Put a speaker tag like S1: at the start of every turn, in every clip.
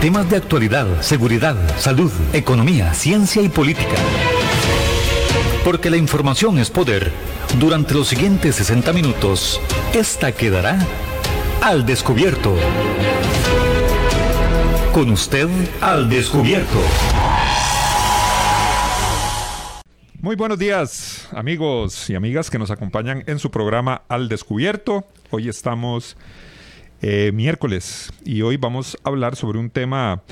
S1: Temas de actualidad, seguridad, salud, economía, ciencia y política. Porque la información es poder. Durante los siguientes 60 minutos, esta quedará al descubierto. Con usted al descubierto.
S2: Muy buenos días, amigos y amigas que nos acompañan en su programa Al Descubierto. Hoy estamos eh, miércoles y hoy vamos a hablar sobre un tema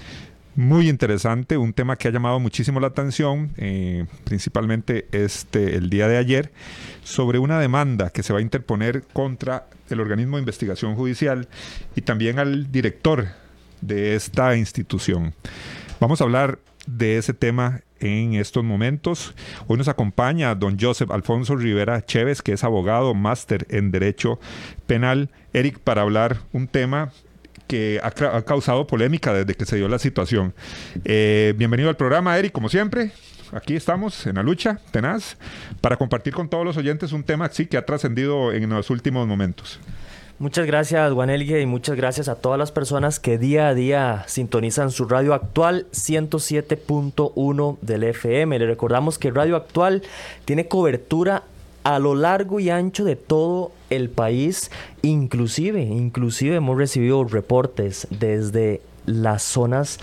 S2: muy interesante, un tema que ha llamado muchísimo la atención, eh, principalmente este el día de ayer, sobre una demanda que se va a interponer contra el organismo de investigación judicial y también al director de esta institución. Vamos a hablar de ese tema en estos momentos. Hoy nos acompaña don Joseph Alfonso Rivera Chévez, que es abogado, máster en Derecho Penal. Eric, para hablar un tema que ha, causado polémica desde que se dio la situación. Eh, bienvenido al programa, Eric, como siempre. Aquí estamos en la lucha tenaz para compartir con todos los oyentes un tema sí, que ha trascendido en los últimos momentos.
S3: Muchas gracias, Juanelgue, y muchas gracias a todas las personas que día a día sintonizan su radio actual 107.1 del FM. Le recordamos que Radio Actual tiene cobertura a lo largo y ancho de todo el país, inclusive, inclusive hemos recibido reportes desde las zonas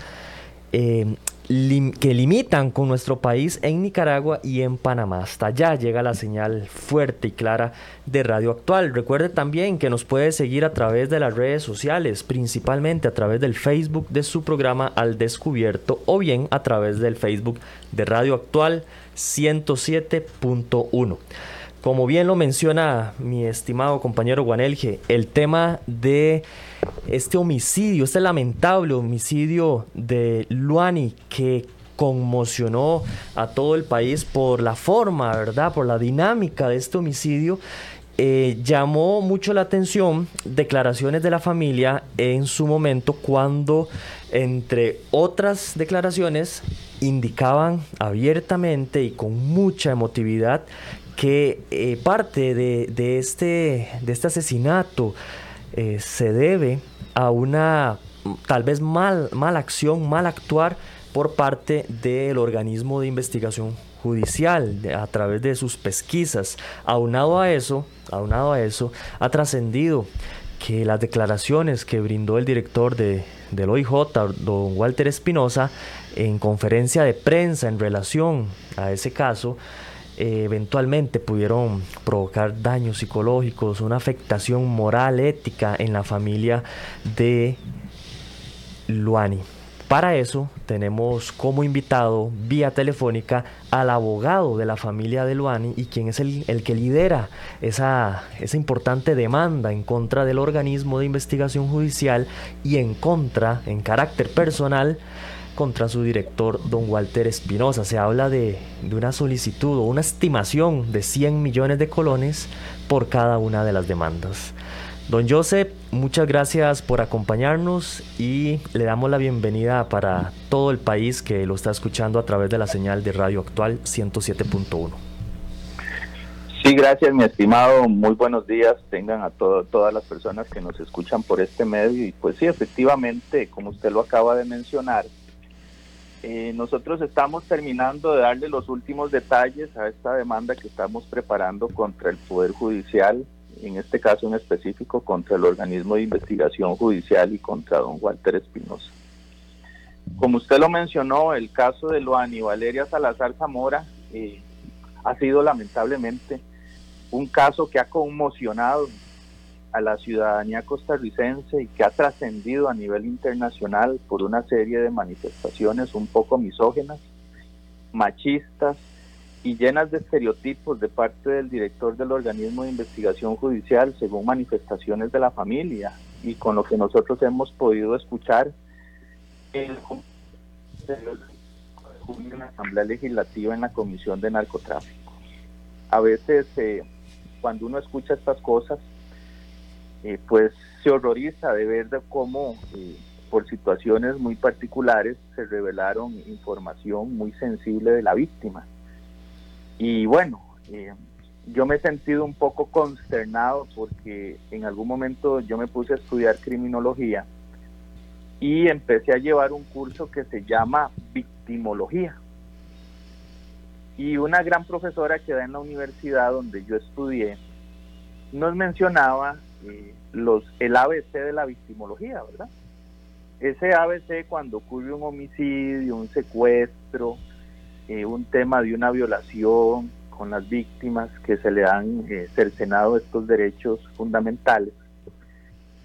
S3: eh, que limitan con nuestro país en Nicaragua y en Panamá. Hasta allá llega la señal fuerte y clara de Radio Actual. Recuerde también que nos puede seguir a través de las redes sociales, principalmente a través del Facebook de su programa Al Descubierto o bien a través del Facebook de Radio Actual 107.1. Como bien lo menciona mi estimado compañero Guanelge, el tema de este homicidio, este lamentable homicidio de Luani que conmocionó a todo el país por la forma, ¿verdad? Por la dinámica de este homicidio. Eh, llamó mucho la atención declaraciones de la familia en su momento cuando, entre otras declaraciones, indicaban abiertamente y con mucha emotividad que eh, parte de, este, de este asesinato eh, se debe a una tal vez mal, mala acción, mal actuar por parte del organismo de investigación judicial a través de sus pesquisas. Aunado a eso, aunado a eso, ha trascendido que las declaraciones que brindó el director de, del OIJ, don Walter Espinosa, en conferencia de prensa en relación a ese caso, eh, eventualmente pudieron provocar daños psicológicos, una afectación moral, ética en la familia de Luani. Para eso tenemos como invitado vía telefónica al abogado de la familia de Luani y quien es el, el, que lidera esa, esa importante demanda en contra del organismo de investigación judicial y en contra, en carácter personal, contra su director, don Walter Espinosa. Se habla de, una solicitud o una estimación de 100 millones de colones por cada una de las demandas. Don Joseph, muchas gracias por acompañarnos y le damos la bienvenida para todo el país que lo está escuchando a través de la señal de Radio Actual 107.1.
S4: Sí, gracias mi estimado, muy buenos días tengan a todas las personas que nos escuchan por este medio y pues sí, efectivamente, como usted lo acaba de mencionar, eh, nosotros estamos terminando de darle los últimos detalles a esta demanda que estamos preparando contra el Poder Judicial, en este caso en específico contra el organismo de investigación judicial y contra don Walter Espinosa. Como usted lo mencionó, el caso de Luani Valeria Salazar Zamora eh, ha sido lamentablemente un caso que ha conmocionado a la ciudadanía costarricense y que ha trascendido a nivel internacional por una serie de manifestaciones un poco misógenas, machistas y llenas de estereotipos de parte del director del organismo de investigación judicial según manifestaciones de la familia y con lo que nosotros hemos podido escuchar en la Asamblea Legislativa en la Comisión de Narcotráfico. A veces eh, cuando uno escucha estas cosas, eh, pues se horroriza de ver cómo eh, por situaciones muy particulares se revelaron información muy sensible de la víctima. Y bueno, eh, yo me he sentido un poco consternado porque en algún momento yo me puse a estudiar criminología y empecé a llevar un curso que se llama victimología. Y una gran profesora que da en la universidad donde yo estudié nos mencionaba los, el ABC de la victimología, ¿verdad? Ese ABC cuando ocurre un homicidio, un secuestro, eh, un tema de una violación con las víctimas que se le han eh, cercenado estos derechos fundamentales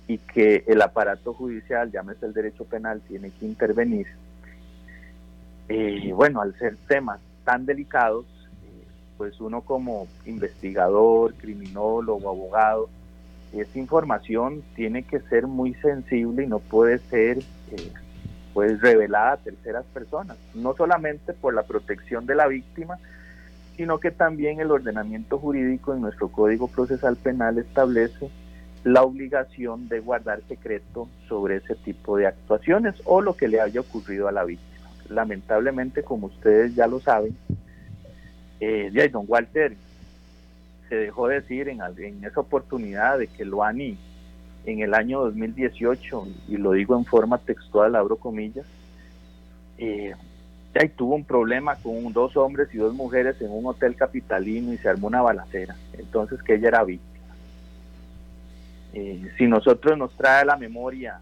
S4: y que el aparato judicial, llámese el derecho penal, tiene que intervenir. Eh, bueno, al ser temas tan delicados, eh, pues uno como investigador, criminólogo, abogado, esa información tiene que ser muy sensible y no puede ser pues revelada a terceras personas, no solamente por la protección de la víctima, sino que también el ordenamiento jurídico en nuestro Código Procesal Penal establece la obligación de guardar secreto sobre ese tipo de actuaciones o lo que le haya ocurrido a la víctima. Lamentablemente, como ustedes ya lo saben, eh, don Walter se dejó decir en, esa oportunidad de que Loani en el año 2018, y lo digo en forma textual, abro comillas, eh, ya tuvo un problema con dos hombres y dos mujeres en un hotel capitalino y se armó una balacera. Entonces que ella era víctima. Eh, si nosotros nos trae a la memoria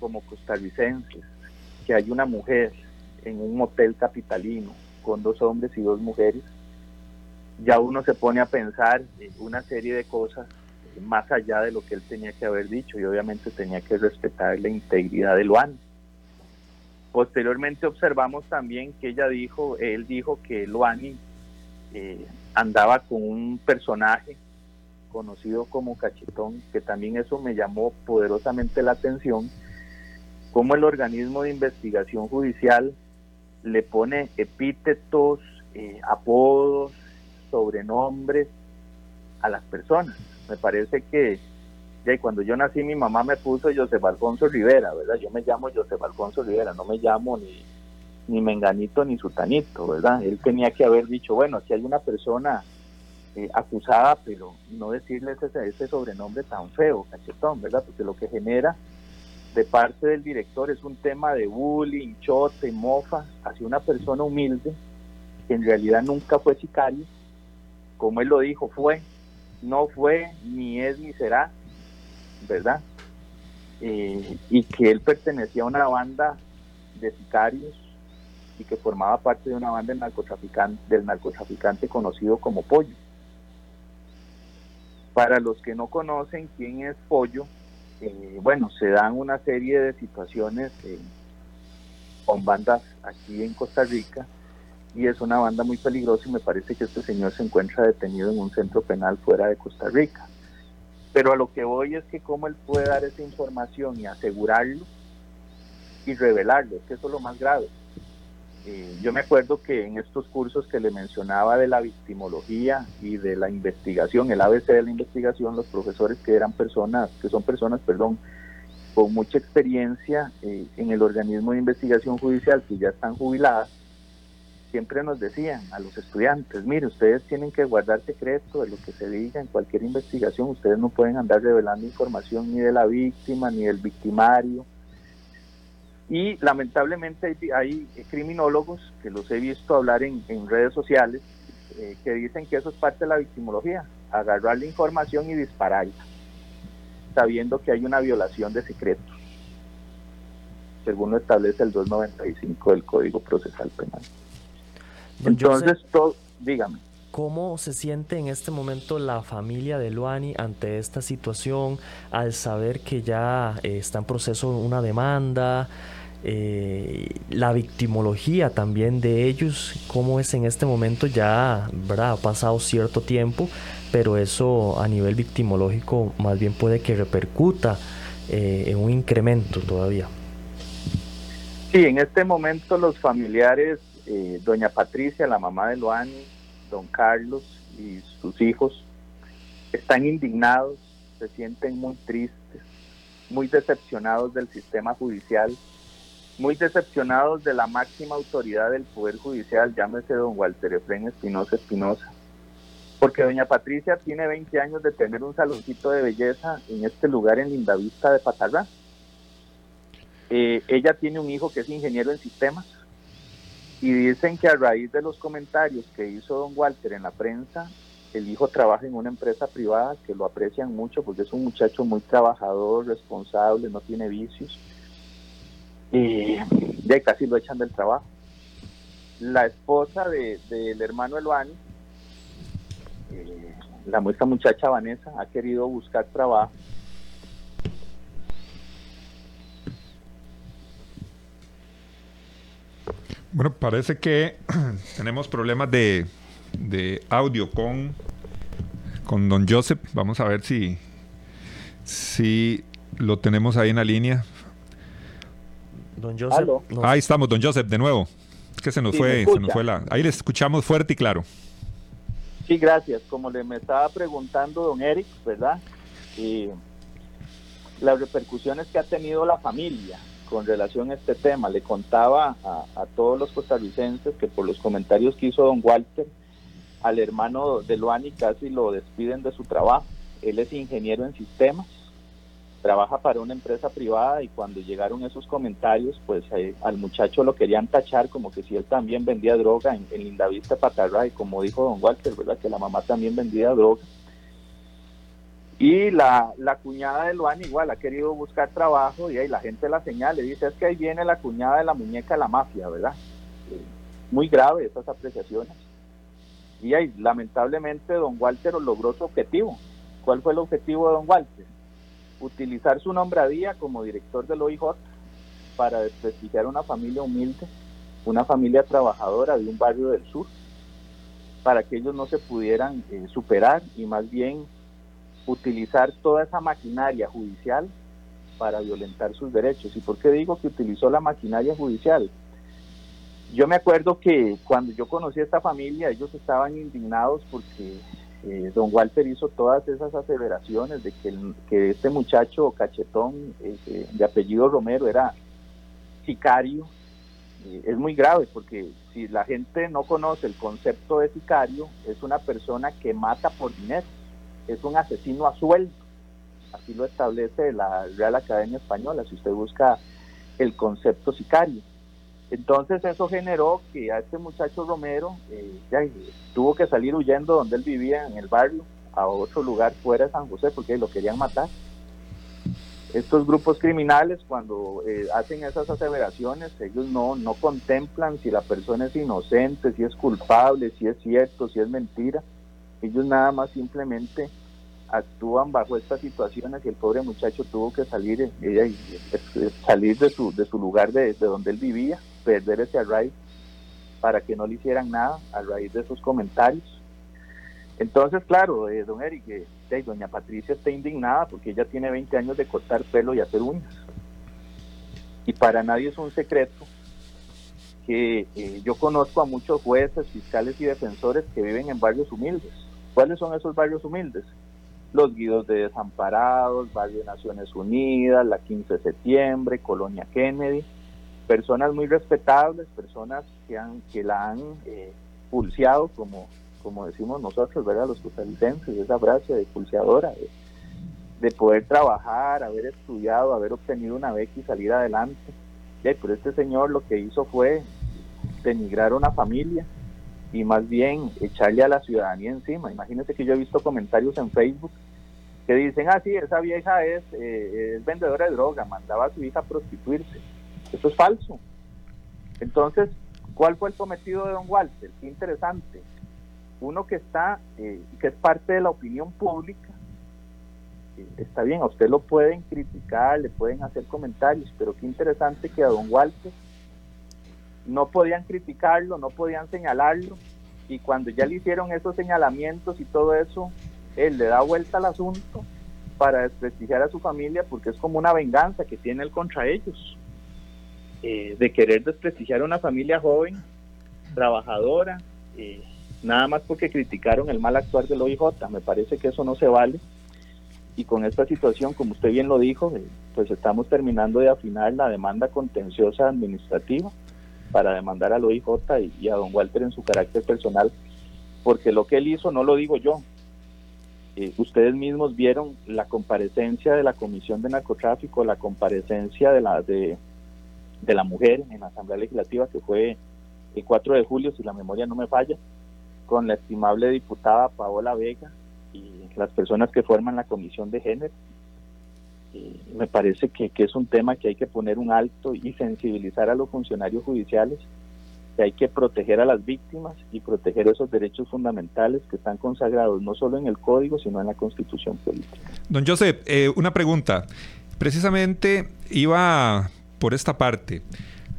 S4: como costarricenses que hay una mujer en un hotel capitalino con dos hombres y dos mujeres, ya uno se pone a pensar en una serie de cosas más allá de lo que él tenía que haber dicho y obviamente tenía que respetar la integridad de Luan. Posteriormente observamos también que ella dijo, él dijo que Luani eh, andaba con un personaje conocido como Cachetón, que también eso me llamó poderosamente la atención, como el organismo de investigación judicial le pone epítetos, eh, apodos, sobrenombres a las personas me parece que ya cuando yo nací mi mamá me puso Joseph Alfonso Rivera, ¿verdad? Yo me llamo Joseph Alfonso Rivera, no me llamo ni, ni Menganito ni Sutanito, ¿verdad? Él tenía que haber dicho, bueno, aquí hay una persona eh, acusada, pero no decirle ese, ese sobrenombre tan feo, cachetón, ¿verdad? Porque lo que genera de parte del director es un tema de bullying, chote, mofa hacia una persona humilde que en realidad nunca fue sicario, como él lo dijo, fue no fue, ni es, ni será, ¿verdad? Eh, y que él pertenecía a una banda de sicarios y que formaba parte de una banda narcotraficante, del narcotraficante conocido como Pollo. Para los que no conocen quién es Pollo, eh, bueno, se dan una serie de situaciones con bandas aquí en Costa Rica y es una banda muy peligrosa y me parece que este señor se encuentra detenido en un centro penal fuera de Costa Rica. Pero a lo que voy es que cómo él puede dar esa información y asegurarlo y revelarlo, es que eso es lo más grave. Eh, yo me acuerdo que en estos cursos que le mencionaba de la victimología y de la investigación, el ABC de la investigación, los profesores que eran personas, que son personas, perdón, con mucha experiencia eh, en el organismo de investigación judicial que ya están jubiladas, siempre nos decían a los estudiantes, mire, ustedes tienen que guardar secreto de lo que se diga en cualquier investigación, ustedes no pueden andar revelando información ni de la víctima ni del victimario. Y lamentablemente hay, criminólogos que los he visto hablar en, redes sociales eh, que dicen que eso es parte de la victimología, agarrar la información y dispararla, sabiendo que hay una violación de secretos, según lo establece el 295 del Código Procesal Penal. Entonces, todo, dígame.
S3: ¿Cómo se siente en este momento la familia de Luani ante esta situación al saber que ya eh, está en proceso una demanda? Eh, la victimología también de ellos, cómo es en este momento ya, ¿verdad? Ha pasado cierto tiempo, pero eso a nivel victimológico más bien puede que repercuta eh, en un incremento todavía.
S4: Sí, en este momento los familiares eh, doña Patricia, la mamá de Loani, don Carlos y sus hijos están indignados, se sienten muy tristes, muy decepcionados del sistema judicial, muy decepcionados de la máxima autoridad del Poder Judicial, llámese don Walter Efren Espinosa Espinosa, porque doña Patricia tiene 20 años de tener un saloncito de belleza en este lugar en Lindavista de Patarrá Eh, ella tiene un hijo que es ingeniero en sistemas y dicen que a raíz de los comentarios que hizo don Walter en la prensa, el hijo trabaja en una empresa privada que lo aprecian mucho porque es un muchacho muy trabajador, responsable, no tiene vicios. Y ya casi lo echan del trabajo. La esposa del de, hermano Eluani, eh, la muestra muchacha Vanessa, ha querido buscar trabajo.
S2: Bueno, parece que tenemos problemas de, de audio con, con don Joseph. Vamos a ver si, si lo tenemos ahí en la línea.
S3: Don Joseph.
S2: Ahí estamos, don Joseph, de nuevo. Es que se nos fue, se nos fue la. Ahí le escuchamos fuerte y claro.
S4: Sí, gracias. Como le me estaba preguntando don Eric, ¿verdad? Y las repercusiones que ha tenido la familia con relación a este tema. Le contaba a, todos los costarricenses que por los comentarios que hizo don Walter, al hermano de Luani casi lo despiden de su trabajo. Él es ingeniero en sistemas, trabaja para una empresa privada y cuando llegaron esos comentarios, pues eh, al muchacho lo querían tachar como que si él también vendía droga en, en Lindavista Patarray, como dijo don Walter, ¿verdad? Que la mamá también vendía droga. Y la, la cuñada de Luan igual ha querido buscar trabajo y ahí la gente la señala, le dice, es que ahí viene la cuñada de la muñeca de la mafia, ¿verdad? Muy grave estas apreciaciones. Y ahí, lamentablemente, don Walter logró su objetivo. ¿Cuál fue el objetivo de don Walter? Utilizar su nombradía como director del OIJ para desprestigiar una familia humilde, una familia trabajadora de un barrio del sur, para que ellos no se pudieran eh, superar y más bien utilizar toda esa maquinaria judicial para violentar sus derechos. ¿Y por qué digo que utilizó la maquinaria judicial? Yo me acuerdo que cuando yo conocí a esta familia, ellos estaban indignados porque eh, don Walter hizo todas esas aseveraciones de que, que este muchacho cachetón eh, de apellido Romero era sicario. Eh, es muy grave porque si la gente no conoce el concepto de sicario, es una persona que mata por dinero, es un asesino a sueldo. Así lo establece la Real Academia Española, si usted busca el concepto sicario. Entonces eso generó que a este muchacho Romero eh, ya, tuvo que salir huyendo donde él vivía en el barrio a otro lugar fuera de San José porque lo querían matar. Estos grupos criminales cuando eh, hacen esas aseveraciones, ellos no, no contemplan si la persona es inocente, si es culpable, si es cierto, si es mentira. Ellos nada más simplemente actúan bajo estas situaciones y el pobre muchacho tuvo que salir, eh, salir de su, de su lugar de, de donde él vivía perder ese arraigo para que no le hicieran nada a raíz de esos comentarios. Entonces, claro, eh, don Eric, eh, doña Patricia está indignada porque ella tiene 20 años de cortar pelo y hacer uñas. Y para nadie es un secreto que eh, yo conozco a muchos jueces, fiscales y defensores que viven en barrios humildes. ¿Cuáles son esos barrios humildes? Los Guidos de Desamparados, Barrio de Naciones Unidas, la 15 de septiembre, Colonia Kennedy personas muy respetables, personas que, han, que la han eh, pulseado, como, como decimos nosotros, ¿verdad? Los costarricenses, esa frase de pulseadora, de, de, poder trabajar, haber estudiado, haber obtenido una beca y salir adelante. pero este señor lo que hizo fue denigrar a una familia y más bien echarle a la ciudadanía encima. Imagínense que yo he visto comentarios en Facebook que dicen, ah, sí, esa vieja es, eh, vendedora de droga, mandaba a su hija a prostituirse eso es falso. Entonces, ¿cuál fue el cometido de don Walter? Qué interesante. Uno que está, eh, que es parte de la opinión pública, eh, está bien, a usted lo pueden criticar, le pueden hacer comentarios, pero qué interesante que a don Walter no podían criticarlo, no podían señalarlo, y cuando ya le hicieron esos señalamientos y todo eso, él le da vuelta al asunto para desprestigiar a su familia porque es como una venganza que tiene él contra ellos. Eh, de querer desprestigiar a una familia joven, trabajadora, eh, nada más porque criticaron el mal actuar del OIJ. Me parece que eso no se vale. Y con esta situación, como usted bien lo dijo, eh, pues estamos terminando de afinar la demanda contenciosa administrativa para demandar al OIJ y, y a don Walter en su carácter personal, porque lo que él hizo no lo digo yo, ustedes mismos vieron la comparecencia de la Comisión de Narcotráfico, la comparecencia de la de de la Mujer en la Asamblea Legislativa, que fue el 4 de julio, si la memoria no me falla, con la estimable diputada Paola Vega y las personas que forman la Comisión de Género. Me parece que, que es un tema que hay que poner un alto y sensibilizar a los funcionarios judiciales que hay que proteger a las víctimas y proteger esos derechos fundamentales que están consagrados no solo en el código, sino en la constitución política.
S2: Don Joseph, eh, una pregunta. Precisamente iba por esta parte.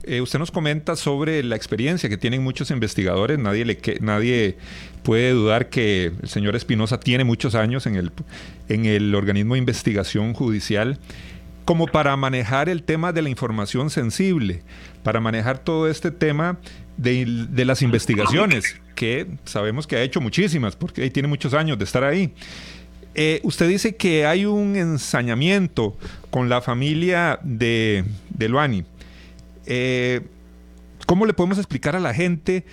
S2: Eh, usted nos comenta sobre la experiencia que tienen muchos investigadores. Nadie, le nadie puede dudar que el señor Espinosa tiene muchos años en el, en el organismo de investigación judicial como para manejar el tema de la información sensible, para manejar todo este tema de, las investigaciones, que sabemos que ha hecho muchísimas, porque tiene muchos años de estar ahí. Eh, usted dice que hay un ensañamiento con la familia de, de Luani. Eh, ¿Cómo le podemos explicar a la gente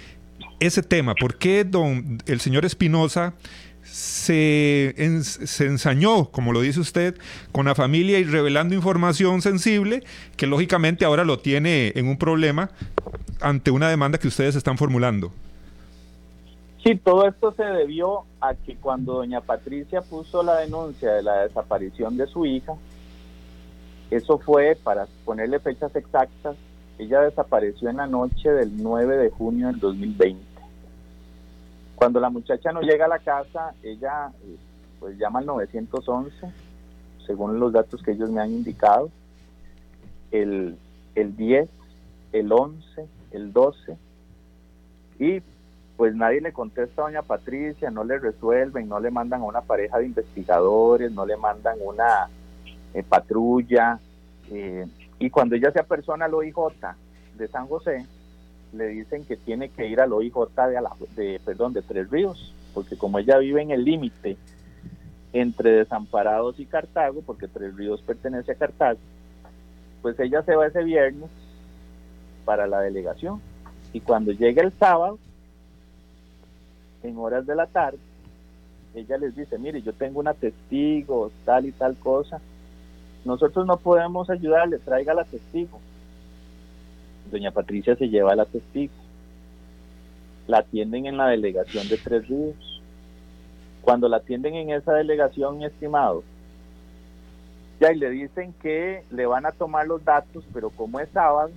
S2: ese tema? ¿Por qué don, el señor Espinosa se, se, ensañó, como lo dice usted, con la familia y revelando información sensible que lógicamente ahora lo tiene en un problema ante una demanda que ustedes están formulando.
S4: Sí, todo esto se debió a que cuando doña Patricia puso la denuncia de la desaparición de su hija, eso fue, para ponerle fechas exactas, ella desapareció en la noche del 9 de junio del 2020. Cuando la muchacha no llega a la casa, ella eh, pues llama al 911, según los datos que ellos me han indicado, el, el 10, el 11, el 12, y pues nadie le contesta a doña Patricia, no le resuelven, no le mandan a una pareja de investigadores, no le mandan una eh, patrulla, eh, y cuando ella se apersona al OIJ de San José, le dicen que tiene que ir al OIJ de, de, perdón, de Tres Ríos, porque como ella vive en el límite entre Desamparados y Cartago, porque Tres Ríos pertenece a Cartago, pues ella se va ese viernes para la delegación. Y cuando llega el sábado, en horas de la tarde, ella les dice, mire, yo tengo una testigo, tal y tal cosa. Nosotros no podemos ayudarle, traiga la testigo doña Patricia se lleva la testigo. La atienden en la delegación de Tres Ríos. Cuando la atienden en esa delegación, mi estimado, ya y le dicen que le van a tomar los datos, pero como es sábado,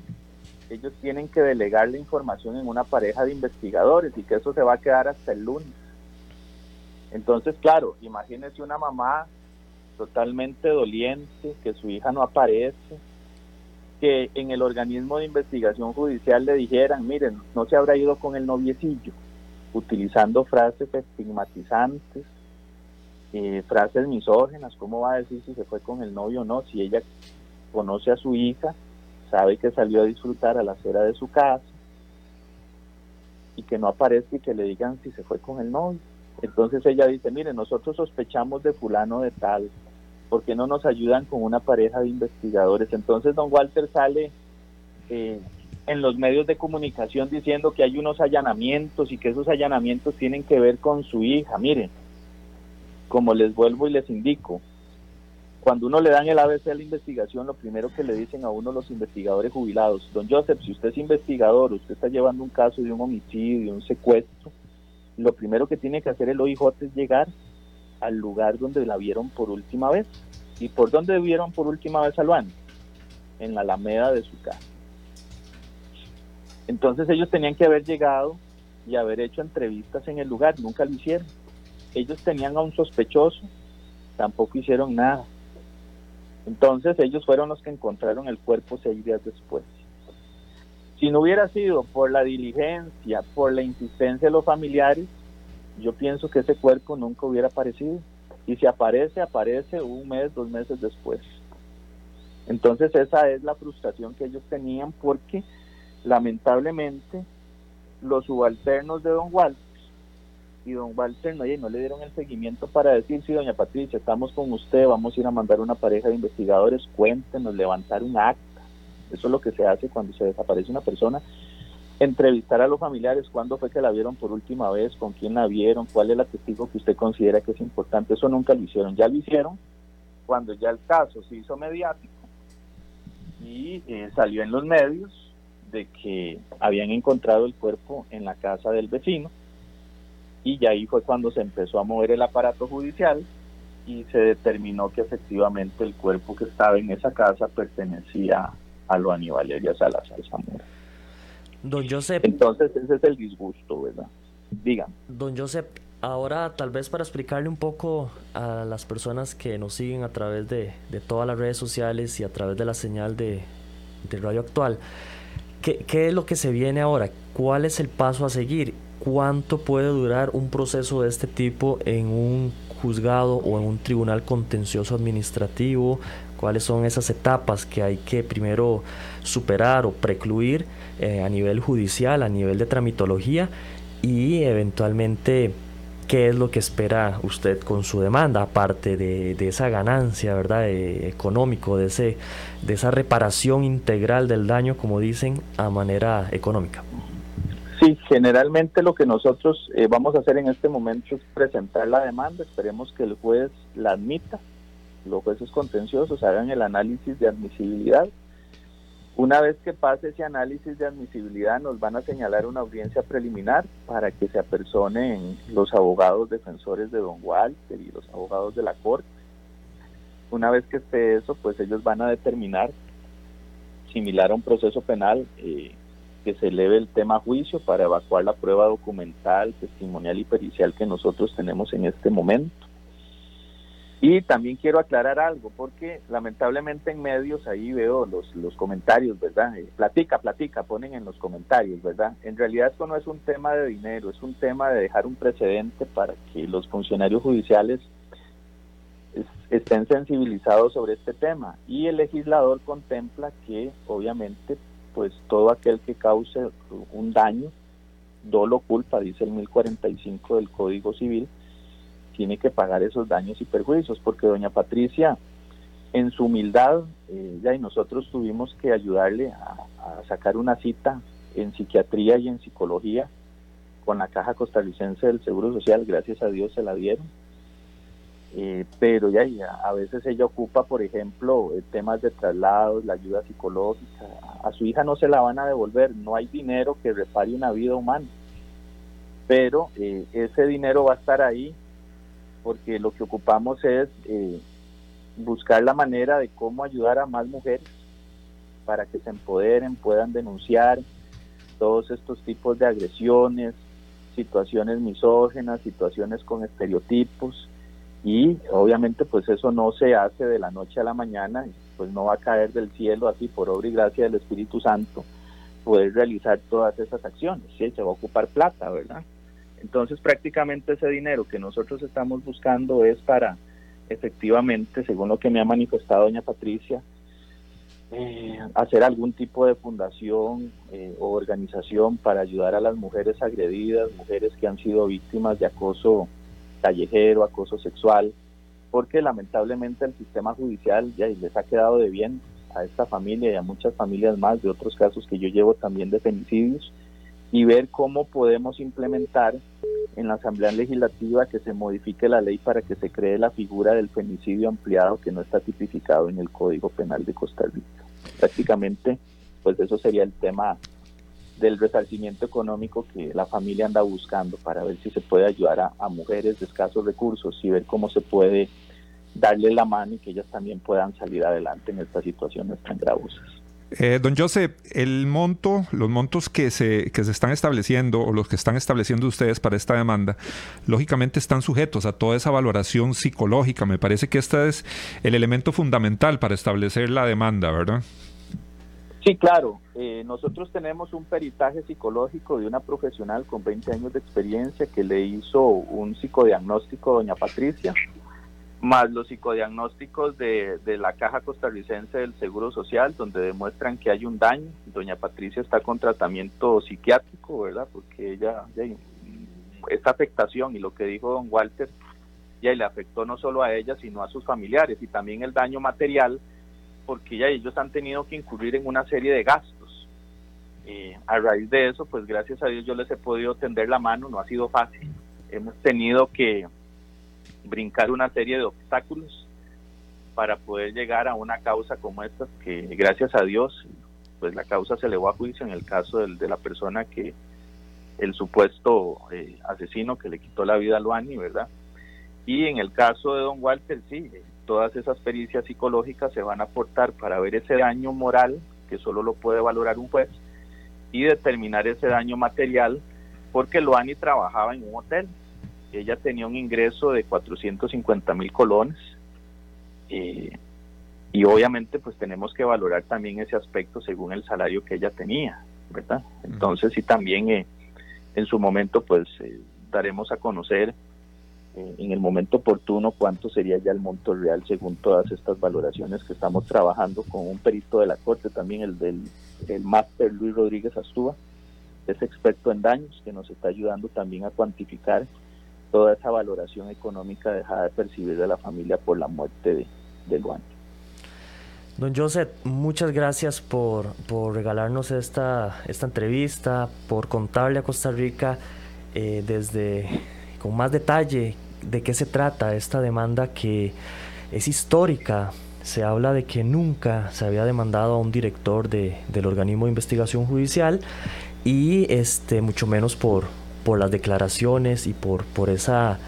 S4: ellos tienen que delegar la información en una pareja de investigadores y que eso se va a quedar hasta el lunes. Entonces, claro, imagínese una mamá totalmente doliente, que su hija no aparece, que en el organismo de investigación judicial le dijeran, miren, no se habrá ido con el noviecillo, utilizando frases estigmatizantes, eh, frases misógenas, ¿cómo va a decir si se fue con el novio o no? Si ella conoce a su hija, sabe que salió a disfrutar a la acera de su casa y que no aparezca y que le digan si se fue con el novio. Entonces ella dice, miren, nosotros sospechamos de fulano de tal, ¿por qué no nos ayudan con una pareja de investigadores? Entonces don Walter sale eh, en los medios de comunicación diciendo que hay unos allanamientos y que esos allanamientos tienen que ver con su hija. Miren, como les vuelvo y les indico, cuando uno le dan el ABC a la investigación, lo primero que le dicen a uno los investigadores jubilados, don Joseph, si usted es investigador, usted está llevando un caso de un homicidio, un secuestro, lo primero que tiene que hacer el OIJ es llegar al lugar donde la vieron por última vez. ¿Y por dónde vieron por última vez a Luan? En la alameda de su casa. Entonces ellos tenían que haber llegado y haber hecho entrevistas en el lugar, nunca lo hicieron. Ellos tenían a un sospechoso, tampoco hicieron nada. Entonces ellos fueron los que encontraron el cuerpo seis días después. Si no hubiera sido por la diligencia, por la insistencia de los familiares, yo pienso que ese cuerpo nunca hubiera aparecido. Y si aparece, aparece un mes, dos meses después. Entonces esa es la frustración que ellos tenían porque lamentablemente los subalternos de don Walter y don Walter no, no le dieron el seguimiento para decir, sí, doña Patricia, estamos con usted, vamos a ir a mandar una pareja de investigadores, cuéntenos, levantar un acta. Eso es lo que se hace cuando se desaparece una persona entrevistar a los familiares, cuándo fue que la vieron por última vez, con quién la vieron, cuál es la testigo que usted considera que es importante. Eso nunca lo hicieron. Ya lo hicieron cuando ya el caso se hizo mediático. y eh, salió en los medios de que habían encontrado el cuerpo en la casa del vecino y ya ahí fue cuando se empezó a mover el aparato judicial y se determinó que efectivamente el cuerpo que estaba en esa casa pertenecía a lo Valeria Salazar Zamora.
S3: Don Josep.
S4: Entonces ese es el disgusto, ¿verdad? Digan.
S3: Don Josep, ahora tal vez para explicarle un poco a las personas que nos siguen a través de, todas las redes sociales y a través de la señal de, Radio Actual, ¿qué, ¿qué es lo que se viene ahora? ¿Cuál es el paso a seguir? ¿Cuánto puede durar un proceso de este tipo en un juzgado o en un tribunal contencioso administrativo? ¿Cuáles son esas etapas que hay que primero superar o precluir eh, a nivel judicial, a nivel de tramitología? Y eventualmente qué es lo que espera usted con su demanda, aparte de, esa ganancia, ¿verdad?, económico, de, ese, de esa reparación integral del daño, como dicen, a manera económica.
S4: Sí, generalmente lo que nosotros eh, vamos a hacer en este momento es presentar la demanda, esperemos que el juez la admita, los jueces contenciosos hagan el análisis de admisibilidad. Una vez que pase ese análisis de admisibilidad nos van a señalar una audiencia preliminar para que se apersonen los abogados defensores de Don Walter y los abogados de la Corte. Una vez que esté eso, pues ellos van a determinar, similar a un proceso penal, eh, que se eleve el tema a juicio para evacuar la prueba documental, testimonial y pericial que nosotros tenemos en este momento. Y también quiero aclarar algo, porque lamentablemente en medios ahí veo los, los comentarios, ¿verdad? Eh, platica, platica, ponen en los comentarios, ¿verdad? En realidad esto no es un tema de dinero, es un tema de dejar un precedente para que los funcionarios judiciales estén sensibilizados sobre este tema. Y el legislador contempla que obviamente pues todo aquel que cause un daño, dolo culpa, dice el 1045 del Código Civil, tiene que pagar esos daños y perjuicios, porque doña Patricia, en su humildad, eh, ya y nosotros tuvimos que ayudarle a, sacar una cita en psiquiatría y en psicología con la Caja Costarricense del Seguro Social, gracias a Dios se la dieron. Eh, pero ya, a veces ella ocupa, por ejemplo, eh, temas de traslados, la ayuda psicológica. A su hija no se la van a devolver, no hay dinero que repare una vida humana. Pero eh, ese dinero va a estar ahí porque lo que ocupamos es buscar la manera de cómo ayudar a más mujeres para que se empoderen, puedan denunciar todos estos tipos de agresiones, situaciones misógenas, situaciones con estereotipos y obviamente pues eso no se hace de la noche a la mañana, pues no va a caer del cielo así por obra y gracia del Espíritu Santo poder realizar todas esas acciones, sí, se va a ocupar plata, ¿verdad? Entonces prácticamente ese dinero que nosotros estamos buscando es para efectivamente, según lo que me ha manifestado doña Patricia, eh, hacer algún tipo de fundación eh, o organización para ayudar a las mujeres agredidas, mujeres que han sido víctimas de acoso callejero, acoso sexual, porque lamentablemente el sistema judicial ya les ha quedado de bien a esta familia y a muchas familias más de otros casos que yo llevo también de femicidios y ver cómo podemos implementar en la Asamblea Legislativa que se modifique la ley para que se cree la figura del femicidio ampliado que no está tipificado en el Código Penal de Costa Rica. Prácticamente, pues eso sería el tema del resarcimiento económico que la familia anda buscando para ver si se puede ayudar a, mujeres de escasos recursos y ver cómo se puede darle la mano y que ellas también puedan salir adelante en estas situaciones tan gravosas.
S2: Eh, don Joseph, el monto, los montos que se, que se están estableciendo o los que están estableciendo ustedes para esta demanda, lógicamente están sujetos a toda esa valoración psicológica. Me parece que este es el elemento fundamental para establecer la demanda, ¿verdad?
S4: Sí, claro. Eh, nosotros tenemos un peritaje psicológico de una profesional con 20 años de experiencia que le hizo un psicodiagnóstico a doña Patricia, más los psicodiagnósticos de, la Caja Costarricense del Seguro Social, donde demuestran que hay un daño. Doña Patricia está con tratamiento psiquiátrico, ¿verdad? Porque ella, esta afectación y lo que dijo don Walter, ya le afectó no solo a ella, sino a sus familiares y también el daño material porque ya ellos han tenido que incurrir en una serie de gastos. Eh, a raíz de eso, pues gracias a Dios yo les he podido tender la mano, no ha sido fácil. Hemos tenido que brincar una serie de obstáculos, para poder llegar a una causa como esta, que gracias a Dios, pues la causa se elevó a juicio en el caso del, de la persona que, el supuesto eh, asesino que le quitó la vida a Luani, ¿verdad? Y en el caso de Don Walter, sí, todas esas pericias psicológicas se van a aportar para ver ese daño moral, que solo lo puede valorar un juez, y determinar ese daño material, porque Luani trabajaba en un hotel. Ella tenía un ingreso de 450 mil colones, eh, y obviamente pues tenemos que valorar también ese aspecto según el salario que ella tenía, ¿verdad? Entonces sí también eh, en su momento pues eh, daremos a conocer eh, en el momento oportuno cuánto sería ya el monto real según todas estas valoraciones que estamos trabajando con un perito de la corte también el del el máster Luis Rodríguez Astúa es experto en daños que nos está ayudando también a cuantificar toda esa valoración económica dejada de percibir de la familia por la muerte de, de Luan.
S3: Don Joseph, muchas gracias por, por regalarnos esta, esta entrevista, por contarle a Costa Rica eh, desde con más detalle de qué se trata esta demanda que es histórica. Se habla de que nunca se había demandado a un director de, del organismo de investigación judicial y este, mucho menos por, por las declaraciones y por, por esa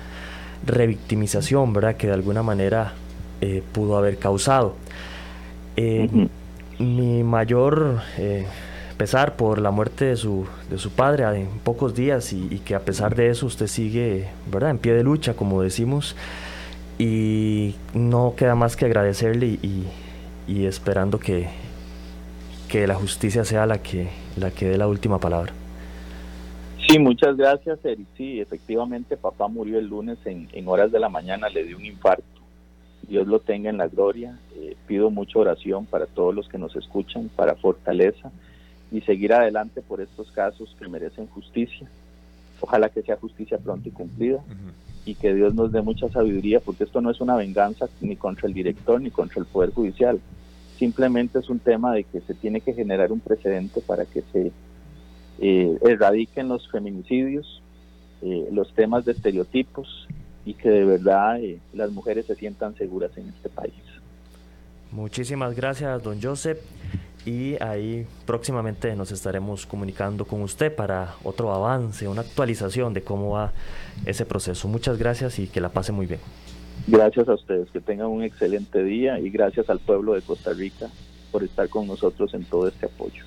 S3: revictimización ¿verdad? que de alguna manera eh, pudo haber causado. Eh, mi mayor eh, pesar por la muerte de su, de su padre en pocos días y, que a pesar de eso usted sigue ¿verdad? en pie de lucha, como decimos, y no queda más que agradecerle y, y, esperando que, que la justicia sea la que, la que dé la última palabra.
S4: Sí, muchas gracias, Eric. Sí, efectivamente, papá murió el lunes en, en horas de la mañana, le dio un infarto. Dios lo tenga en la gloria. Eh, pido mucha oración para todos los que nos escuchan, para fortaleza y seguir adelante por estos casos que merecen justicia. Ojalá que sea justicia pronta y cumplida y que Dios nos dé mucha sabiduría porque esto no es una venganza ni contra el director ni contra el Poder Judicial. Simplemente es un tema de que se tiene que generar un precedente para que se eh, erradiquen los feminicidios, eh, los temas de estereotipos y que de verdad eh, las mujeres se sientan seguras en este país.
S3: Muchísimas gracias, don Joseph. Y ahí próximamente nos estaremos comunicando con usted para otro avance, una actualización de cómo va ese proceso. Muchas gracias y que la pase muy bien.
S4: Gracias a ustedes, que tengan un excelente día y gracias al pueblo de Costa Rica por estar con nosotros en todo este apoyo.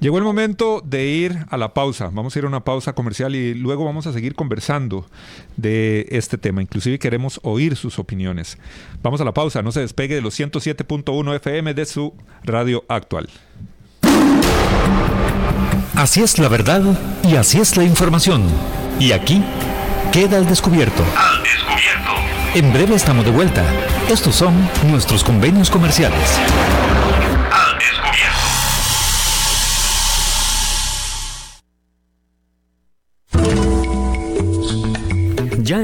S2: Llegó el momento de ir a la pausa. Vamos a ir a una pausa comercial y luego vamos a seguir conversando de este tema. Inclusive queremos oír sus opiniones. Vamos a la pausa. No se despegue de los 107.1 FM de su radio actual.
S1: Así es la verdad y así es la información. Y aquí queda el descubierto. Al descubierto. En breve estamos de vuelta. Estos son nuestros convenios comerciales.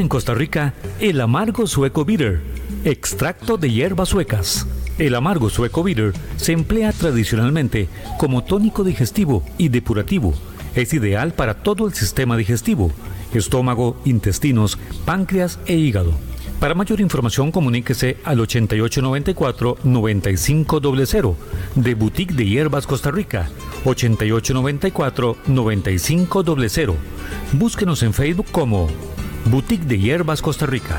S1: En Costa Rica, el amargo sueco bitter, extracto de hierbas suecas. El amargo sueco bitter se emplea tradicionalmente como tónico digestivo y depurativo. Es ideal para todo el sistema digestivo, estómago, intestinos, páncreas e hígado. Para mayor información comuníquese al 8894-9500 de Boutique de Hierbas Costa Rica. 8894-9500. Búsquenos en Facebook como Boutique de Hierbas Costa Rica.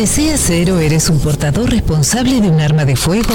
S5: ¿Deseas ser eres un portador responsable de un arma de fuego?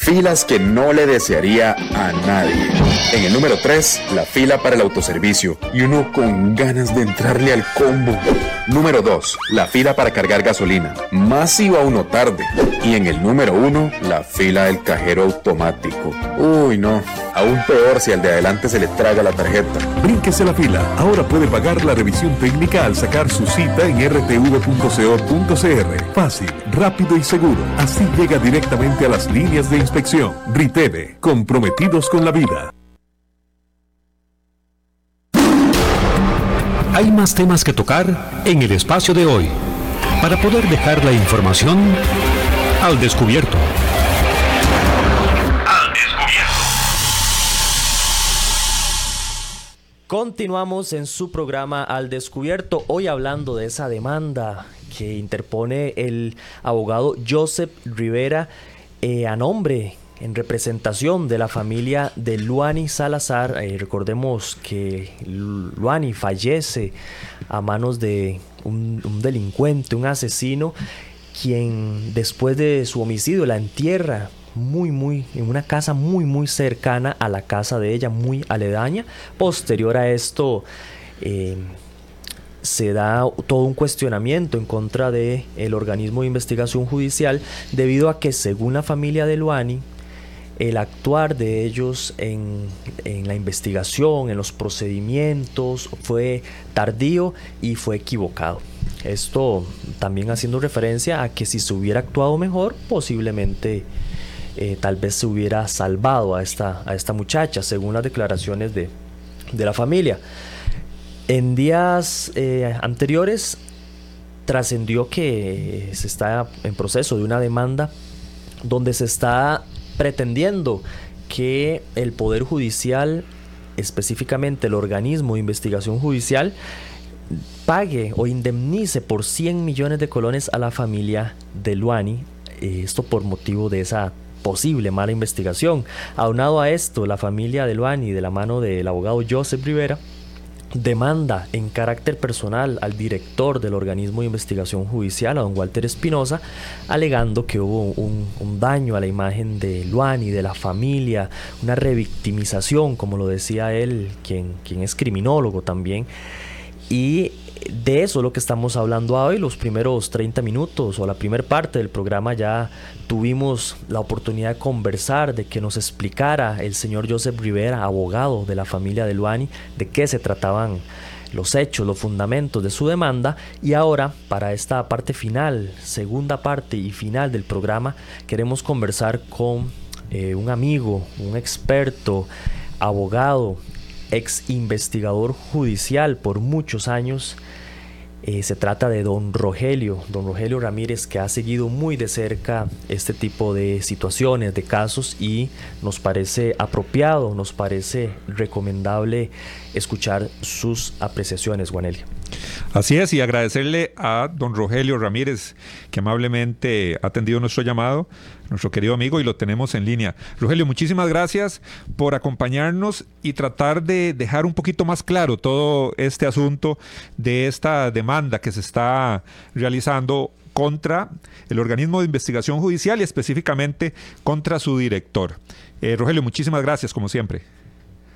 S6: Filas que no le desearía a nadie. En el número 3, la fila para el autoservicio. Y uno con ganas de entrarle al combo. Número 2, la fila para cargar gasolina. Más iba uno tarde. Y en el número 1, la fila del cajero automático. Uy, no. Aún peor si al de adelante se le traga la tarjeta.
S7: Brínquese la fila. Ahora puede pagar la revisión técnica al sacar su cita en rtv.co.cr. Fácil, rápido y seguro. Así llega directamente a las líneas de inspección. Riteve, comprometidos con la vida.
S1: Hay más temas que tocar en el espacio de hoy para poder dejar la información al descubierto.
S3: Continuamos en su programa Al Descubierto, hoy hablando de esa demanda que interpone el abogado Joseph Rivera eh, a nombre, en representación de la familia de Luani Salazar. Eh, recordemos que Luani fallece a manos de un, delincuente, un asesino, quien después de su homicidio la entierra muy, muy, en una casa muy, muy cercana a la casa de ella, muy aledaña. Posterior a esto, eh, se da todo un cuestionamiento en contra del el organismo de investigación judicial debido a que según la familia de Luani, el actuar de ellos en, en, la investigación, en los procedimientos, fue tardío y fue equivocado. Esto también haciendo referencia a que si se hubiera actuado mejor, posiblemente eh, tal vez se hubiera salvado a esta, a esta muchacha, según las declaraciones de, de la familia. En días eh, anteriores trascendió que se está en proceso de una demanda donde se está pretendiendo que el Poder Judicial, específicamente el organismo de investigación judicial, pague o indemnice por 100 millones de colones a la familia de Luani, eh, esto por motivo de esa posible mala investigación. Aunado a esto, la familia de Luani, de la mano del abogado Joseph Rivera, demanda en carácter personal al director del organismo de investigación judicial, a don Walter Espinosa, alegando que hubo un, daño a la imagen de Luani, de la familia, una revictimización, como lo decía él, quien, quien es criminólogo también. Y de eso es lo que estamos hablando hoy. Los primeros 30 minutos o la primera parte del programa ya tuvimos la oportunidad de conversar, de que nos explicara el señor Joseph Rivera, abogado de la familia de Luani, de qué se trataban los hechos, los fundamentos de su demanda. Y ahora, para esta parte final, segunda parte y final del programa, queremos conversar con eh, un amigo, un experto, abogado, ex investigador judicial por muchos años. Eh, se trata de don Rogelio, don Rogelio Ramírez, que ha seguido muy de cerca este tipo de situaciones, de casos, y nos parece apropiado, nos parece recomendable escuchar sus apreciaciones, Juanelio.
S2: Así es, y agradecerle a don Rogelio Ramírez, que amablemente ha atendido nuestro llamado, nuestro querido amigo, y lo tenemos en línea. Rogelio, muchísimas gracias por acompañarnos y tratar de dejar un poquito más claro todo este asunto de esta demanda que se está realizando contra el organismo de investigación judicial y específicamente contra su director. Eh, Rogelio, muchísimas gracias, como siempre.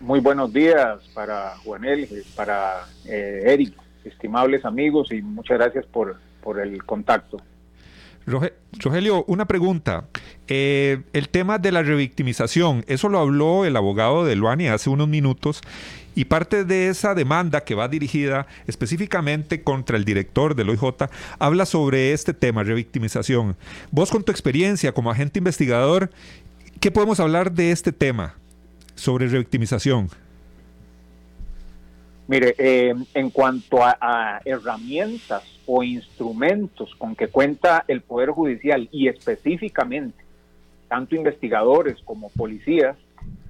S8: Muy buenos días para Juanel, para eh, Eric estimables amigos y muchas gracias por, por el contacto.
S2: Rogelio, una pregunta. Eh, el tema de la revictimización, eso lo habló el abogado de Luani hace unos minutos y parte de esa demanda que va dirigida específicamente contra el director del OIJ habla sobre este tema, revictimización. Vos con tu experiencia como agente investigador, ¿qué podemos hablar de este tema sobre revictimización?
S8: Mire, eh, en cuanto a, herramientas o instrumentos con que cuenta el Poder Judicial y específicamente tanto investigadores como policías,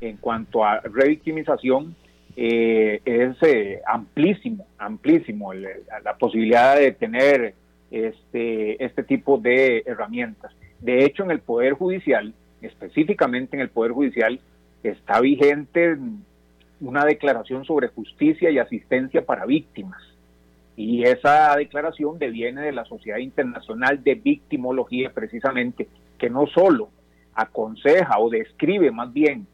S8: en cuanto a revictimización, eh, es eh, amplísimo, amplísimo la posibilidad de tener este, este tipo de herramientas. De hecho, en el Poder Judicial, específicamente en el Poder Judicial, está vigente una declaración sobre justicia y asistencia para víctimas. Y esa declaración deviene de la Sociedad Internacional de Victimología precisamente, que no solo aconseja o describe más bien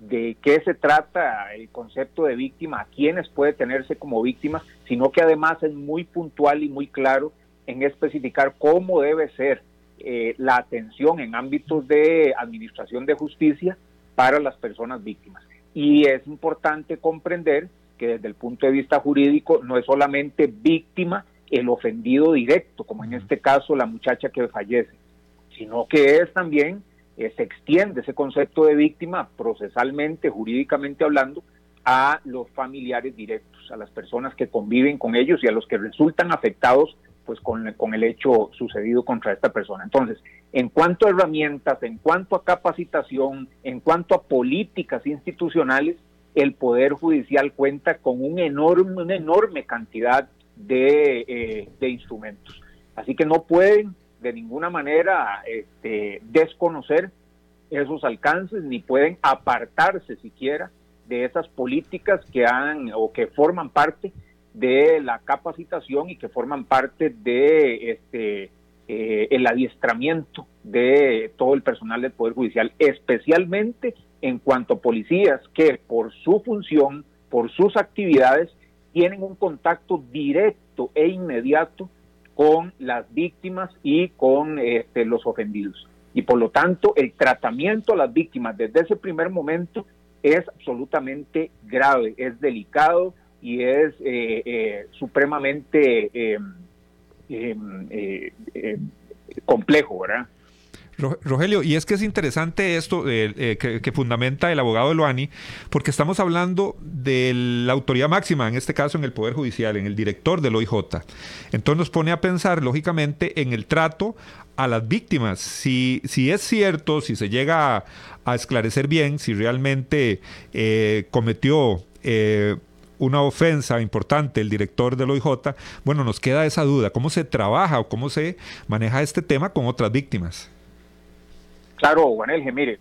S8: de qué se trata el concepto de víctima, a quiénes puede tenerse como víctimas, sino que además es muy puntual y muy claro en especificar cómo debe ser eh, la atención en ámbitos de administración de justicia para las personas víctimas. Y es importante comprender que desde el punto de vista jurídico no es solamente víctima el ofendido directo, como en este caso la muchacha que fallece, sino que es también, eh, se extiende ese concepto de víctima procesalmente, jurídicamente hablando, a los familiares directos, a las personas que conviven con ellos y a los que resultan afectados pues con, con el hecho sucedido contra esta persona. Entonces, en cuanto a herramientas, en cuanto a capacitación, en cuanto a políticas institucionales, el Poder Judicial cuenta con un enorme, una enorme cantidad de, eh, de instrumentos. Así que no pueden de ninguna manera este, desconocer esos alcances ni pueden apartarse siquiera de esas políticas que han o que forman parte de la capacitación y que forman parte de este eh, el adiestramiento de todo el personal del Poder Judicial, especialmente en cuanto a policías que por su función, por sus actividades, tienen un contacto directo e inmediato con las víctimas y con este, los ofendidos. Y por lo tanto, el tratamiento a las víctimas desde ese primer momento es absolutamente grave, es delicado, y es eh, eh, supremamente eh, complejo, ¿verdad?
S2: Rogelio, y es que es interesante esto que, fundamenta el abogado Luani, porque estamos hablando de la autoridad máxima, en este caso en el Poder Judicial, en el director del OIJ. Entonces nos pone a pensar, lógicamente, en el trato a las víctimas. Si, si es cierto, si se llega a esclarecer bien, si realmente cometió una ofensa importante el director del OIJ, bueno, nos queda esa duda, ¿cómo se trabaja o cómo se maneja este tema con otras víctimas?
S8: Claro, Juanelge, mire,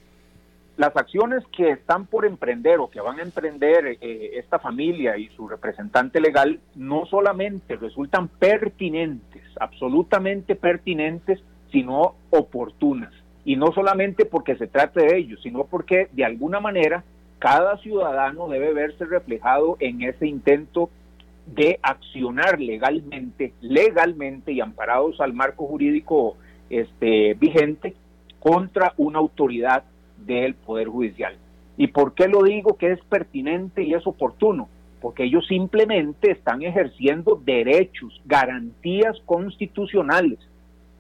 S8: las acciones que están por emprender o que van a emprender eh, esta familia y su representante legal no solamente resultan pertinentes, absolutamente pertinentes, sino oportunas. Y no solamente porque se trate de ellos, sino porque de alguna manera cada ciudadano debe verse reflejado en ese intento de accionar legalmente, legalmente y amparados al marco jurídico este, vigente contra una autoridad del Poder Judicial. ¿Y por qué lo digo que es pertinente y es oportuno? Porque ellos simplemente están ejerciendo derechos, garantías constitucionales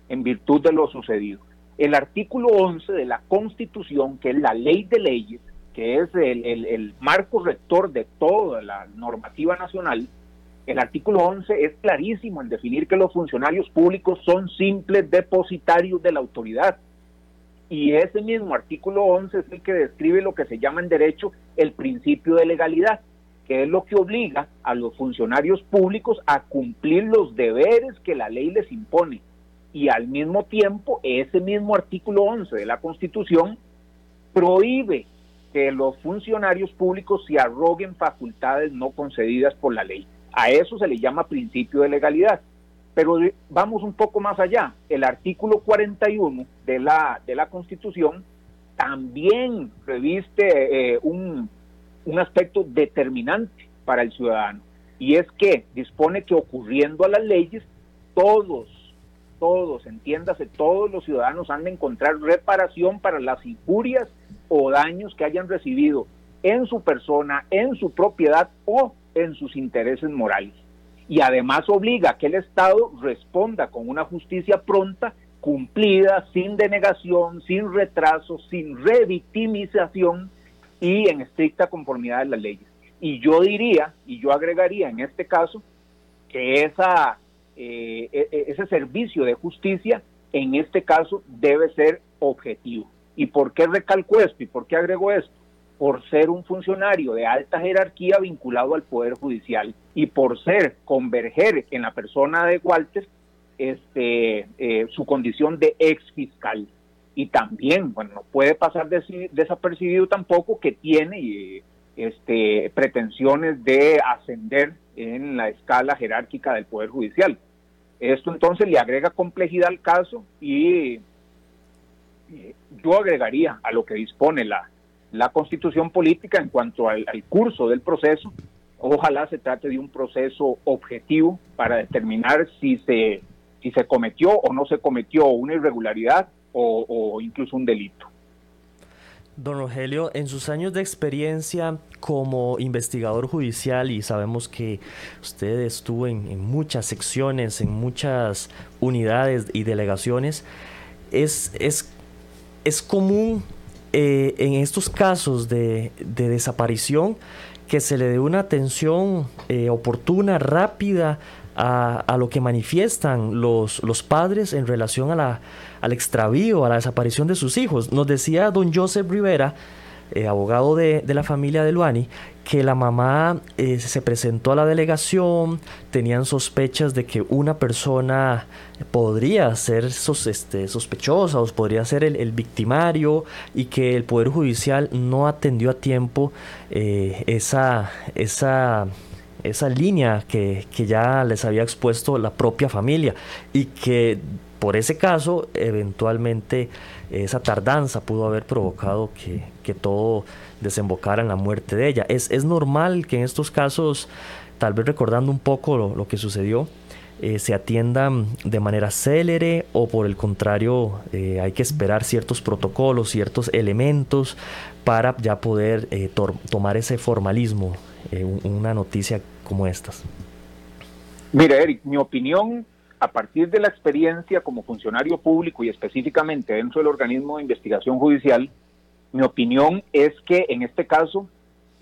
S8: en virtud de lo sucedido. El artículo 11 de la Constitución, que es la ley de leyes, que es el, marco rector de toda la normativa nacional, El artículo 11 es clarísimo en definir que los funcionarios públicos son simples depositarios de la autoridad. Y ese mismo artículo 11 es el que describe lo que se llama en derecho el principio de legalidad, que es lo que obliga a los funcionarios públicos a cumplir los deberes que la ley les impone. Y al mismo tiempo, ese mismo artículo 11 de la Constitución prohíbe que los funcionarios públicos se arroguen facultades no concedidas por la ley. A eso se le llama principio de legalidad. Pero vamos un poco más allá. El artículo 41 de la, de la Constitución también reviste eh, un, un aspecto determinante para el ciudadano. Y es que dispone que ocurriendo a las leyes, todos, todos, entiéndase, todos los ciudadanos han de encontrar reparación para las injurias o daños que hayan recibido en su persona, en su propiedad o en sus intereses morales. Y además obliga a que el Estado responda con una justicia pronta, cumplida, sin denegación, sin retraso, sin revictimización y en estricta conformidad de las leyes. Y yo diría, y yo agregaría en este caso, que esa, eh, e, e, ese servicio de justicia en este caso debe ser objetivo. ¿Y por qué recalco esto y por qué agrego esto? Por ser un funcionario de alta jerarquía vinculado al Poder Judicial y por ser, converger en la persona de Walter, este, eh, su condición de ex fiscal. Y también, bueno, no puede pasar desapercibido tampoco que tiene este, pretensiones de ascender en la escala jerárquica del Poder Judicial. Esto entonces le agrega complejidad al caso y yo agregaría a lo que dispone la, la constitución política en cuanto al, curso del proceso. Ojalá se trate de un proceso objetivo para determinar si se, si se cometió o no se cometió una irregularidad o, incluso un delito.
S3: Don Rogelio, en sus años de experiencia como investigador judicial, y sabemos que usted estuvo en, en, muchas secciones, en muchas unidades y delegaciones, ¿es, es es común eh, en estos casos de, desaparición que se le dé una atención eh, oportuna, rápida a, lo que manifiestan los, los padres en relación a la, al extravío, a la desaparición de sus hijos. Nos decía don Joseph Rivera, eh, abogado de, la familia de Luani, que la mamá eh, se presentó a la delegación, tenían sospechas de que una persona podría ser este, sospechosa o podría ser el, victimario y que el Poder Judicial no atendió a tiempo eh, esa, esa, esa línea que, que ya les había expuesto la propia familia y que por ese caso eventualmente esa tardanza pudo haber provocado que, que todo desembocara en la muerte de ella. Es, es normal que en estos casos, tal vez recordando un poco lo, que sucedió, eh, se atiendan de manera célere o por el contrario eh, hay que esperar ciertos protocolos, ciertos elementos para ya poder eh, tomar ese formalismo, una noticia como estas.
S8: Mire, Eric, mi opinión a partir de la experiencia como funcionario público y específicamente dentro del organismo de investigación judicial, mi opinión es que en este caso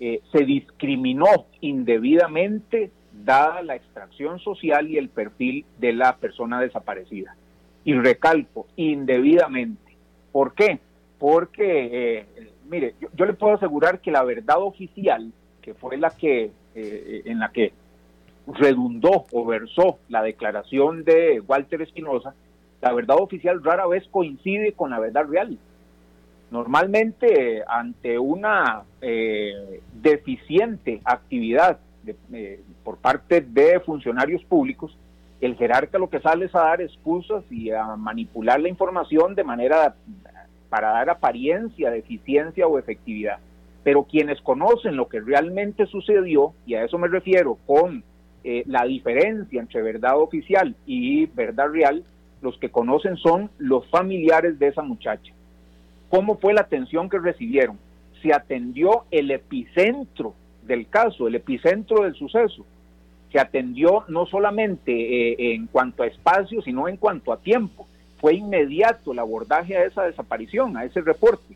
S8: eh, se discriminó indebidamente dada la extracción social y el perfil de la persona desaparecida. Y recalco, indebidamente. ¿Por qué? Porque, eh, mire, yo, le puedo asegurar que la verdad oficial, que fue la que, eh, en la que redundó o versó la declaración de Walter Espinosa, la verdad oficial rara vez coincide con la verdad real. Normalmente, ante una eh, deficiente actividad eh, por parte de funcionarios públicos, el jerarca lo que sale es a dar excusas y a manipular la información de manera para dar apariencia de eficiencia o efectividad. Pero quienes conocen lo que realmente sucedió, y a eso me refiero con eh, la diferencia entre verdad oficial y verdad real, los que conocen son los familiares de esa muchacha. ¿Cómo fue la atención que recibieron? Se atendió el epicentro del caso, el epicentro del suceso. Se atendió no solamente eh, en cuanto a espacio, sino en cuanto a tiempo. Fue inmediato el abordaje a esa desaparición, a ese reporte.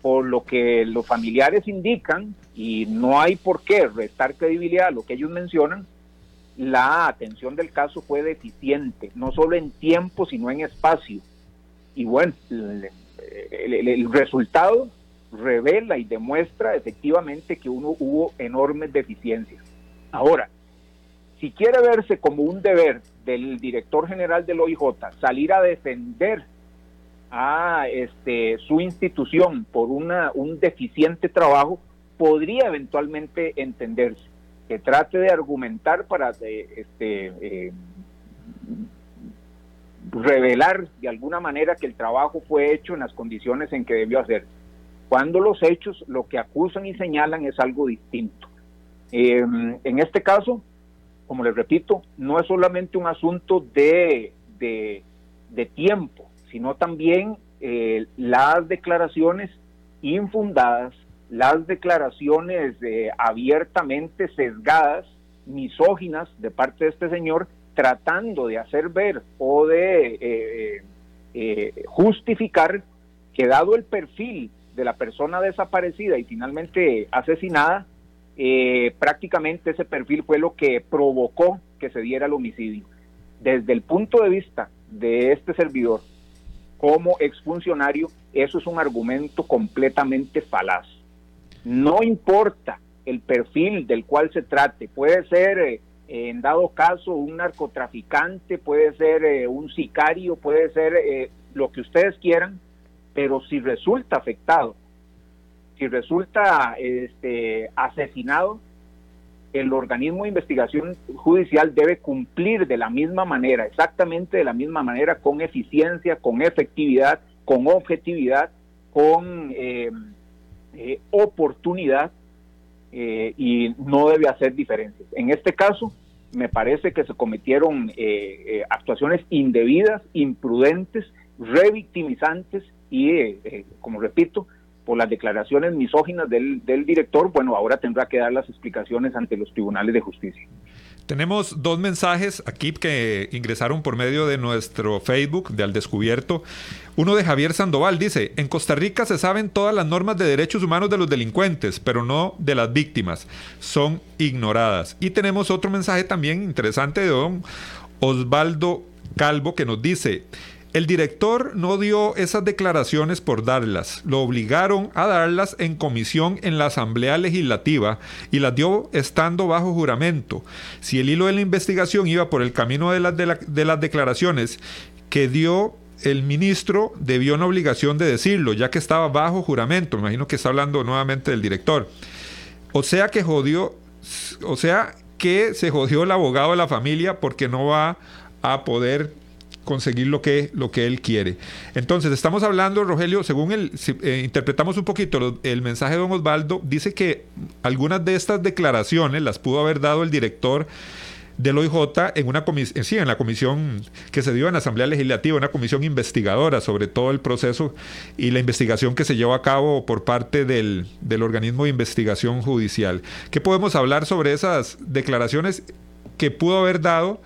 S8: Por lo que los familiares indican, y no hay por qué restar credibilidad a lo que ellos mencionan, la atención del caso fue deficiente, no solo en tiempo, sino en espacio. Y bueno, el, resultado revela y demuestra efectivamente que uno hubo enormes deficiencias. Ahora, si quiere verse como un deber del director general del OIJ salir a defender a este, su institución por una, un deficiente trabajo, podría eventualmente entenderse que trate de argumentar para eh, este, eh, revelar de alguna manera que el trabajo fue hecho en las condiciones en que debió hacer. Cuando los hechos lo que acusan y señalan es algo distinto. Eh, en este caso, como les repito, no es solamente un asunto de, de, tiempo, sino también eh, las declaraciones infundadas, las declaraciones eh, abiertamente sesgadas, misóginas de parte de este señor, tratando de hacer ver o de eh, justificar que dado el perfil de la persona desaparecida y finalmente asesinada, eh, prácticamente ese perfil fue lo que provocó que se diera el homicidio. Desde el punto de vista de este servidor, como exfuncionario, eso es un argumento completamente falaz. No importa el perfil del cual se trate, puede ser eh, en dado caso un narcotraficante, puede ser eh, un sicario, puede ser lo que ustedes quieran, pero si resulta afectado si resulta este, asesinado, el organismo de investigación judicial debe cumplir de la misma manera, exactamente de la misma manera, con eficiencia, con efectividad, con objetividad, con eh, eh, oportunidad eh, y no debe hacer diferencias. En este caso, me parece que se cometieron actuaciones indebidas, imprudentes, revictimizantes y, como repito, por las declaraciones misóginas del, director, bueno, ahora tendrá que dar las explicaciones ante los tribunales de justicia.
S2: Tenemos dos mensajes aquí que ingresaron por medio de nuestro Facebook de Al Descubierto. Uno de Javier Sandoval dice, en Costa Rica se saben todas las normas de derechos humanos de los delincuentes, pero no de las víctimas. Son ignoradas. Y tenemos otro mensaje también interesante de don Osvaldo Calvo que nos dice, el director no dio esas declaraciones por darlas, lo obligaron a darlas en comisión en la Asamblea Legislativa y las dio estando bajo juramento. Si el hilo de la investigación iba por el camino de las, de, las declaraciones que dio el ministro, debió una obligación de decirlo, ya que estaba bajo juramento. Me imagino que está hablando nuevamente del director. O sea que jodió, o sea que se jodió el abogado de la familia porque no va a poder conseguir lo que, lo que él quiere. Entonces, estamos hablando, Rogelio, según el, eh, interpretamos un poquito el mensaje de don Osvaldo, dice que algunas de estas declaraciones las pudo haber dado el director del OIJ en una comisión, sí, en la comisión que se dio en la Asamblea Legislativa, una comisión investigadora sobre todo el proceso y la investigación que se llevó a cabo por parte del, organismo de investigación judicial. ¿Qué podemos hablar sobre esas declaraciones que pudo haber dado?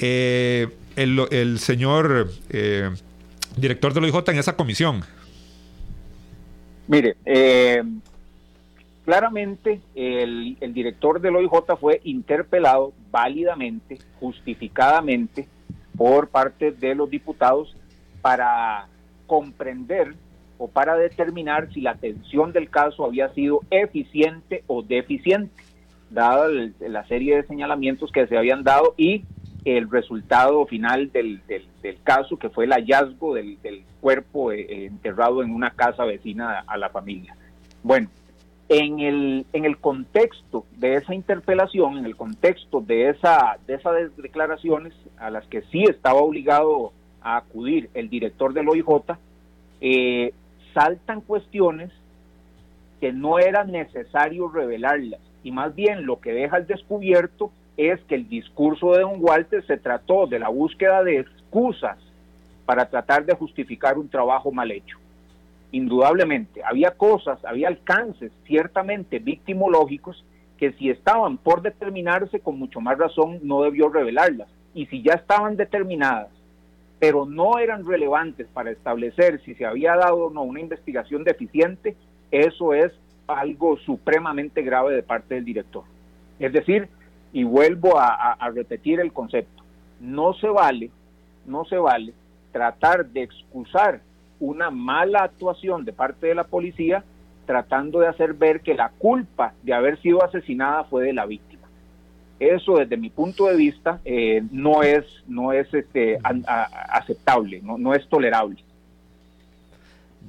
S2: Eh, el, señor eh, director de la OIJ en esa comisión?
S8: Mire, eh, claramente el, el, director del OIJ fue interpelado válidamente, justificadamente, por parte de los diputados para comprender o para determinar si la atención del caso había sido eficiente o deficiente, dada la serie de señalamientos que se habían dado y el resultado final del, del, caso, que fue el hallazgo del, cuerpo eh, eh, enterrado en una casa vecina a, la familia. Bueno, en el, en el contexto de esa interpelación, en el contexto de, esa, de esas declaraciones a las que sí estaba obligado a acudir el director del OIJ, eh, saltan cuestiones que no era necesario revelarlas y más bien lo que deja al descubierto es que el discurso de don Walter se trató de la búsqueda de excusas para tratar de justificar un trabajo mal hecho. Indudablemente, había cosas, había alcances ciertamente victimológicos que si estaban por determinarse con mucho más razón no debió revelarlas. Y si ya estaban determinadas, pero no eran relevantes para establecer si se había dado o no una investigación deficiente, eso es algo supremamente grave de parte del director. Es decir, Y vuelvo a, repetir el concepto. No se vale, no se vale tratar de excusar una mala actuación de parte de la policía tratando de hacer ver que la culpa de haber sido asesinada fue de la víctima. Eso desde mi punto de vista eh, no es, no es este, aceptable, no es tolerable.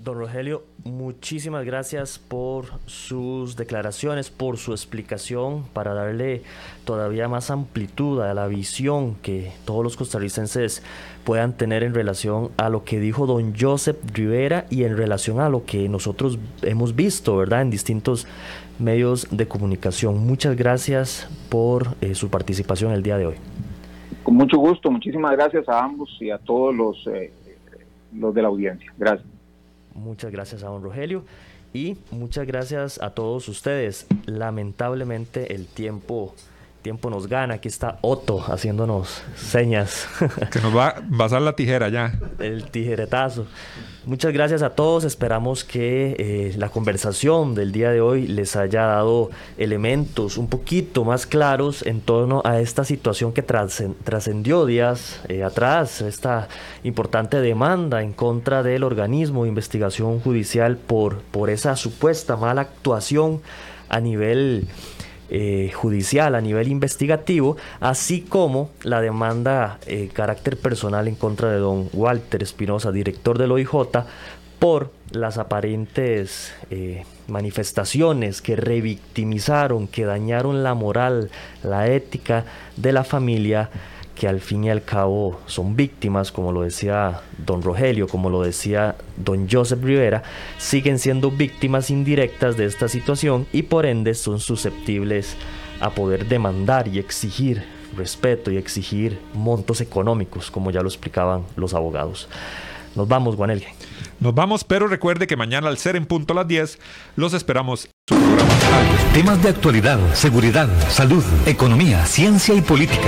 S3: Don Rogelio, muchísimas gracias por sus declaraciones, por su explicación, para darle todavía más amplitud a la visión que todos los costarricenses puedan tener en relación a lo que dijo don Joseph Rivera y en relación a lo que nosotros hemos visto, ¿verdad?, en distintos medios de comunicación. Muchas gracias por eh, su participación el día de hoy.
S8: Con mucho gusto, muchísimas gracias a ambos y a todos los, eh, los de la audiencia. Gracias.
S3: Muchas gracias a don Rogelio y muchas gracias a todos ustedes. Lamentablemente el tiempo tiempo nos gana. Aquí está Otto haciéndonos señas.
S2: Que nos va, a dar la tijera ya.
S3: El tijeretazo. Muchas gracias a todos. Esperamos que eh, la conversación del día de hoy les haya dado elementos un poquito más claros en torno a esta situación que trascendió días eh, atrás, esta importante demanda en contra del organismo de investigación judicial por, por esa supuesta mala actuación a nivel eh, judicial a nivel investigativo, así como la demanda eh, carácter personal en contra de don Walter Espinosa, director del OIJ, por las aparentes eh, manifestaciones que revictimizaron, que dañaron la moral, la ética de la familia que al fin y al cabo son víctimas, como lo decía don Rogelio, como lo decía don Joseph Rivera, siguen siendo víctimas indirectas de esta situación y por ende son susceptibles a poder demandar y exigir respeto y exigir montos económicos, como ya lo explicaban los abogados. Nos vamos, Guanelje.
S2: Nos vamos, pero recuerde que mañana al ser en punto a las 10 los esperamos.
S1: Temas de actualidad, seguridad, salud, economía, ciencia y política